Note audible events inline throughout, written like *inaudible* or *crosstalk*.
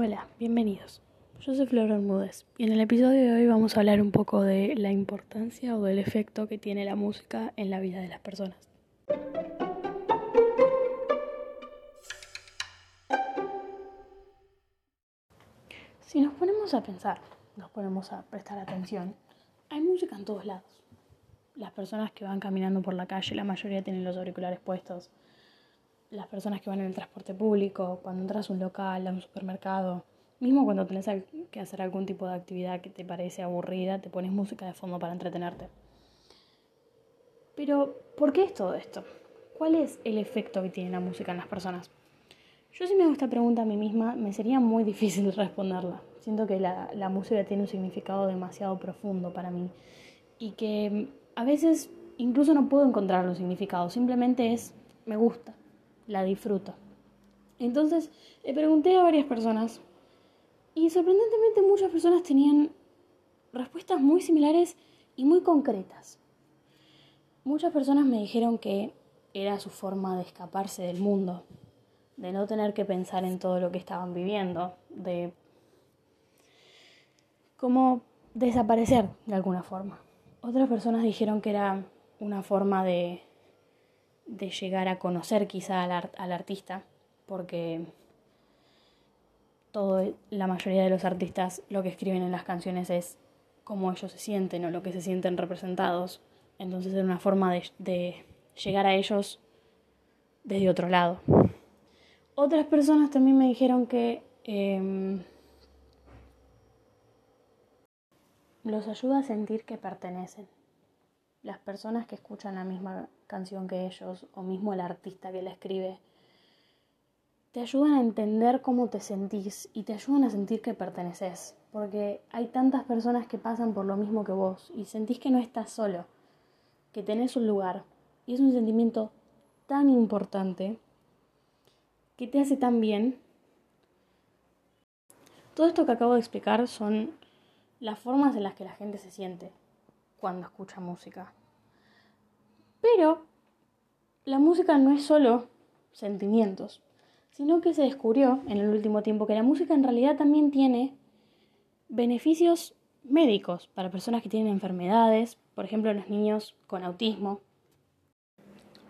Hola, bienvenidos. Yo soy Flor Bermúdez y en el episodio de hoy vamos a hablar un poco de la importancia o del efecto que tiene la música en la vida de las personas. Si nos ponemos a pensar, nos ponemos a prestar atención, hay música en todos lados. Las personas que van caminando por la calle, la mayoría tienen los auriculares puestos. Las personas que van en el transporte público, cuando entras a un local, a un supermercado, mismo cuando tenés que hacer algún tipo de actividad que te parece aburrida, te pones música de fondo para entretenerte. Pero, ¿por qué es todo esto? ¿Cuál es el efecto que tiene la música en las personas? Yo si me hago esta pregunta a mí misma, me sería muy *laughs* difícil responderla. Siento que la, la música tiene un significado demasiado profundo para mí y que a veces incluso no puedo encontrar un significado, simplemente es me gusta, la disfruto. Entonces le pregunté a varias personas y sorprendentemente muchas personas tenían respuestas muy similares y muy concretas. Muchas personas me dijeron que era su forma de escaparse del mundo, de no tener que pensar en todo lo que estaban viviendo, de como desaparecer de alguna forma. Otras personas dijeron que era una forma de, de llegar a conocer quizá al, al artista, porque todo, la mayoría de los artistas lo que escriben en las canciones es cómo ellos se sienten o lo que se sienten representados. Entonces es una forma de, llegar a ellos desde otro lado. Otras personas también me dijeron que eh, los ayuda a sentir que pertenecen. Las personas que escuchan la misma canción que ellos o mismo el artista que la escribe, te ayudan a entender cómo te sentís y te ayudan a sentir que perteneces, porque hay tantas personas que pasan por lo mismo que vos y sentís que no estás solo, que tenés un lugar y es un sentimiento tan importante que te hace tan bien. Todo esto que acabo de explicar son las formas en las que la gente se siente cuando escucha música. Pero la música no es solo sentimientos, sino que se descubrió en el último tiempo que la música en realidad también tiene beneficios médicos para personas que tienen enfermedades, por ejemplo los niños con autismo.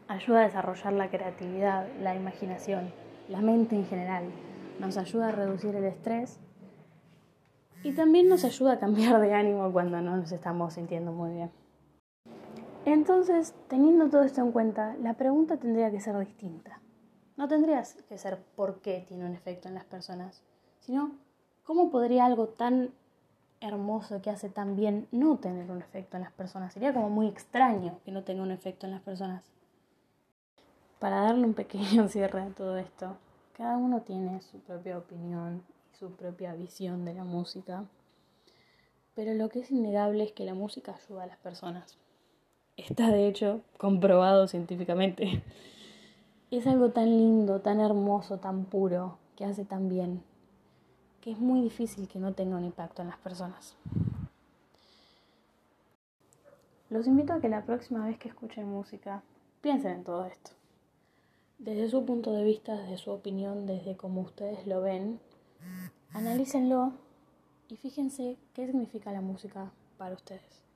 Ayuda a desarrollar la creatividad, la imaginación, la mente en general. Nos ayuda a reducir el estrés y también nos ayuda a cambiar de ánimo cuando no nos estamos sintiendo muy bien. Entonces, teniendo todo esto en cuenta, la pregunta tendría que ser distinta. No tendría que ser por qué tiene un efecto en las personas, sino cómo podría algo tan hermoso que hace tan bien no tener un efecto en las personas. Sería como muy extraño que no tenga un efecto en las personas. Para darle un pequeño *laughs* cierre a todo esto, cada uno tiene su propia opinión su propia visión de la música, pero lo que es innegable es que la música ayuda a las personas. Está de hecho comprobado científicamente. *laughs* Es algo tan lindo, tan hermoso, tan puro, que hace tan bien, que es muy difícil que no tenga un impacto en las personas. Los invito a que la próxima vez que escuchen música piensen en todo esto. Desde su punto de vista, desde su opinión, desde cómo ustedes lo ven, Analícenlo y fíjense qué significa la música para ustedes.